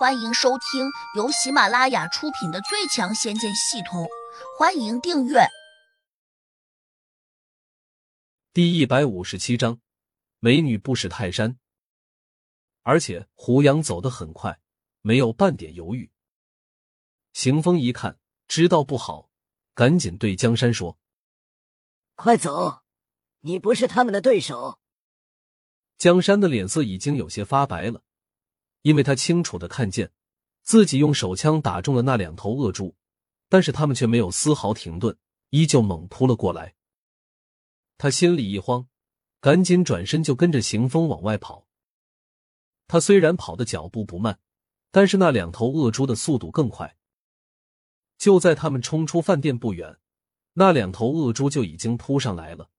欢迎收听由喜马拉雅出品的《最强仙剑系统》，欢迎订阅。第一百五十七章，美女不识泰山。而且胡杨走得很快，没有半点犹豫。邢风一看，知道不好，赶紧对江山说：“快走，你不是他们的对手。”江山的脸色已经有些发白了。因为他清楚的看见，自己用手枪打中了那两头恶猪，但是他们却没有丝毫停顿，依旧猛扑了过来。他心里一慌，赶紧转身就跟着行风往外跑。他虽然跑的脚步不慢，但是那两头恶猪的速度更快。就在他们冲出饭店不远，那两头恶猪就已经扑上来了。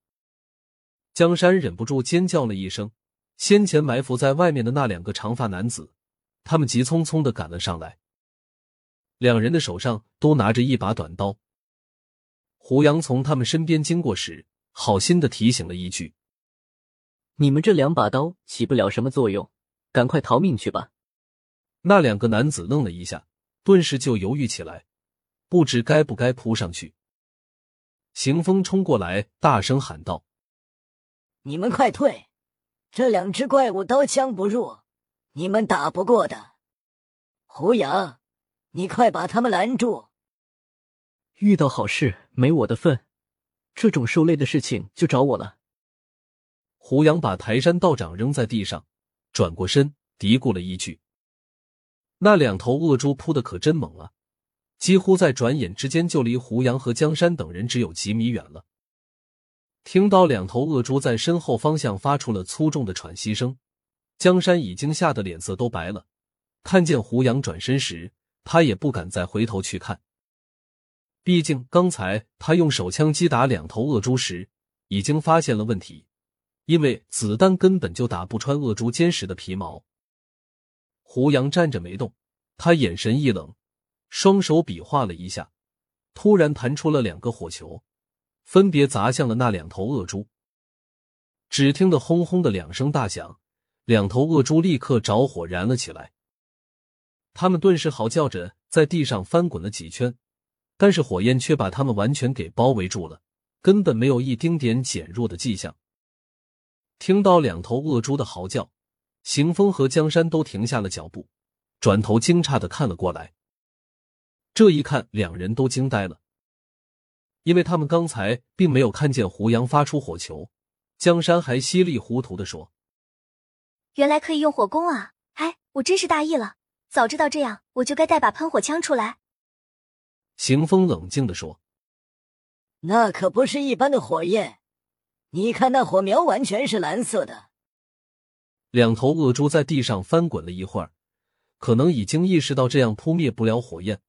江山忍不住尖叫了一声。先前埋伏在外面的那两个长发男子，他们急匆匆的赶了上来。两人的手上都拿着一把短刀。胡杨从他们身边经过时，好心的提醒了一句：“你们这两把刀起不了什么作用，赶快逃命去吧。”那两个男子愣了一下，顿时就犹豫起来，不知该不该扑上去。行风冲过来，大声喊道：“你们快退！”这两只怪物刀枪不入，你们打不过的。胡杨，你快把他们拦住！遇到好事没我的份，这种受累的事情就找我了。胡杨把台山道长扔在地上，转过身嘀咕了一句：“那两头恶猪扑的可真猛啊，几乎在转眼之间就离胡杨和江山等人只有几米远了。”听到两头恶猪在身后方向发出了粗重的喘息声，江山已经吓得脸色都白了。看见胡杨转身时，他也不敢再回头去看。毕竟刚才他用手枪击打两头恶猪时，已经发现了问题，因为子弹根本就打不穿恶猪坚实的皮毛。胡杨站着没动，他眼神一冷，双手比划了一下，突然弹出了两个火球。分别砸向了那两头恶猪。只听得轰轰的两声大响，两头恶猪立刻着火燃了起来。他们顿时嚎叫着在地上翻滚了几圈，但是火焰却把他们完全给包围住了，根本没有一丁点减弱的迹象。听到两头恶猪的嚎叫，行风和江山都停下了脚步，转头惊诧的看了过来。这一看，两人都惊呆了。因为他们刚才并没有看见胡杨发出火球，江山还稀里糊涂的说：“原来可以用火攻啊！哎，我真是大意了，早知道这样，我就该带把喷火枪出来。”行风冷静的说：“那可不是一般的火焰，你看那火苗完全是蓝色的。”两头恶猪在地上翻滚了一会儿，可能已经意识到这样扑灭不了火焰，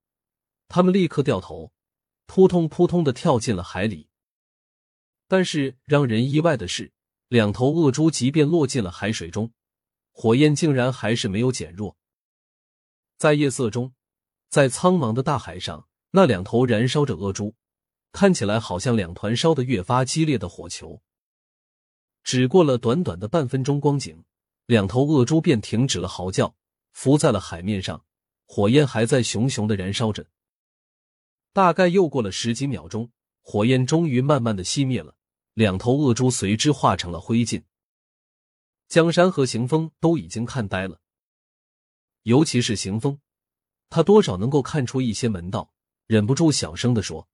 他们立刻掉头。扑通扑通的跳进了海里，但是让人意外的是，两头恶猪即便落进了海水中，火焰竟然还是没有减弱。在夜色中，在苍茫的大海上，那两头燃烧着恶猪，看起来好像两团烧得越发激烈的火球。只过了短短的半分钟光景，两头恶猪便停止了嚎叫，浮在了海面上，火焰还在熊熊的燃烧着。大概又过了十几秒钟，火焰终于慢慢的熄灭了，两头恶猪随之化成了灰烬。江山和行风都已经看呆了，尤其是行风，他多少能够看出一些门道，忍不住小声的说：“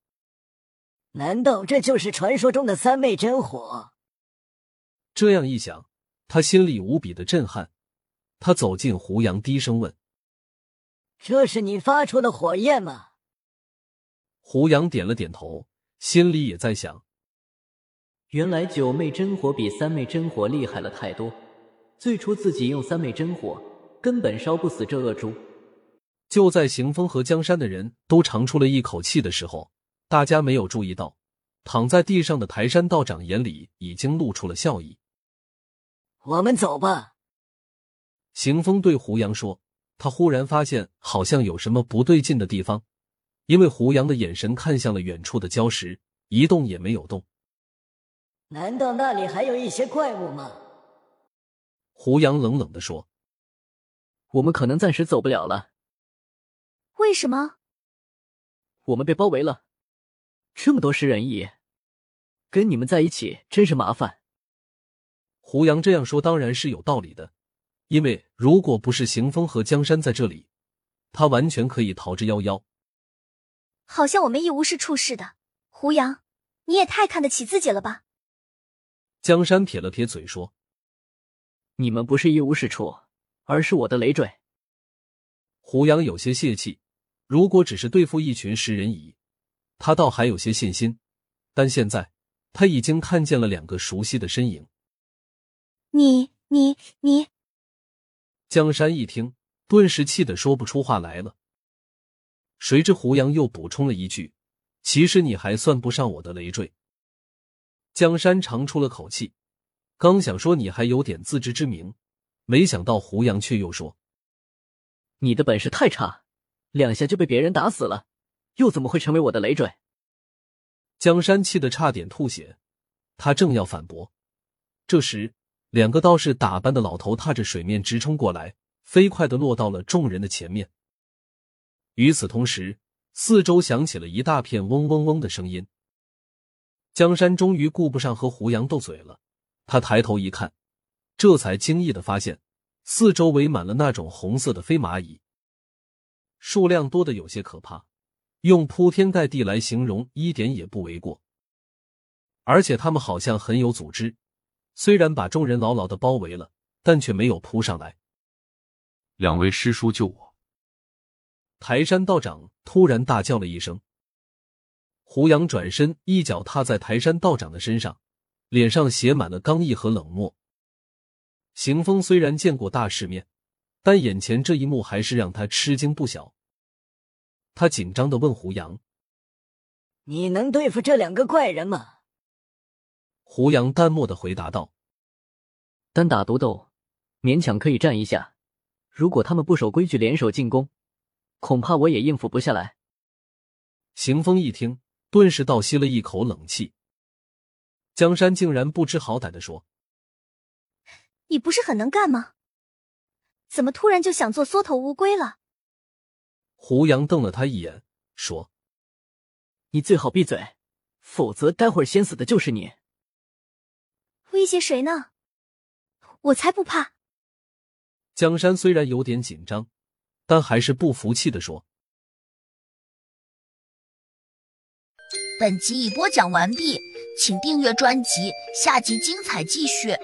难道这就是传说中的三昧真火？”这样一想，他心里无比的震撼。他走近胡杨，低声问：“这是你发出的火焰吗？”胡杨点了点头，心里也在想：原来九妹真火比三妹真火厉害了太多。最初自己用三昧真火，根本烧不死这恶猪。就在邢风和江山的人都长出了一口气的时候，大家没有注意到，躺在地上的台山道长眼里已经露出了笑意。我们走吧。邢风对胡杨说：“他忽然发现好像有什么不对劲的地方。”因为胡杨的眼神看向了远处的礁石，一动也没有动。难道那里还有一些怪物吗？胡杨冷冷的说：“我们可能暂时走不了了。为什么？我们被包围了，这么多食人蚁，跟你们在一起真是麻烦。胡杨这样说当然是有道理的，因为如果不是邢风和江山在这里，他完全可以逃之夭夭。好像我们一无是处似的。胡杨，你也太看得起自己了吧？江山撇了撇嘴说：“你们不是一无是处，而是我的累赘。”胡杨有些泄气。如果只是对付一群食人蚁，他倒还有些信心。但现在他已经看见了两个熟悉的身影。你、你、你！江山一听，顿时气得说不出话来了。谁知胡杨又补充了一句：“其实你还算不上我的累赘。”江山长出了口气，刚想说你还有点自知之明，没想到胡杨却又说：“你的本事太差。”两下就被别人打死了，又怎么会成为我的累赘？江山气得差点吐血，他正要反驳，这时两个道士打扮的老头踏着水面直冲过来，飞快的落到了众人的前面。与此同时，四周响起了一大片嗡嗡嗡的声音。江山终于顾不上和胡杨斗嘴了，他抬头一看，这才惊异的发现，四周围满了那种红色的飞蚂蚁。数量多的有些可怕，用铺天盖地来形容一点也不为过。而且他们好像很有组织，虽然把众人牢牢的包围了，但却没有扑上来。两位师叔救我！台山道长突然大叫了一声。胡杨转身一脚踏在台山道长的身上，脸上写满了刚毅和冷漠。行风虽然见过大世面。但眼前这一幕还是让他吃惊不小。他紧张的问胡杨：“你能对付这两个怪人吗？”胡杨淡漠的回答道：“单打独斗，勉强可以战一下。如果他们不守规矩，联手进攻，恐怕我也应付不下来。”邢风一听，顿时倒吸了一口冷气。江山竟然不知好歹的说：“你不是很能干吗？”怎么突然就想做缩头乌龟了？胡杨瞪了他一眼，说：“你最好闭嘴，否则待会儿先死的就是你。”威胁谁呢？我才不怕！江山虽然有点紧张，但还是不服气的说：“本集已播讲完毕，请订阅专辑，下集精彩继续。”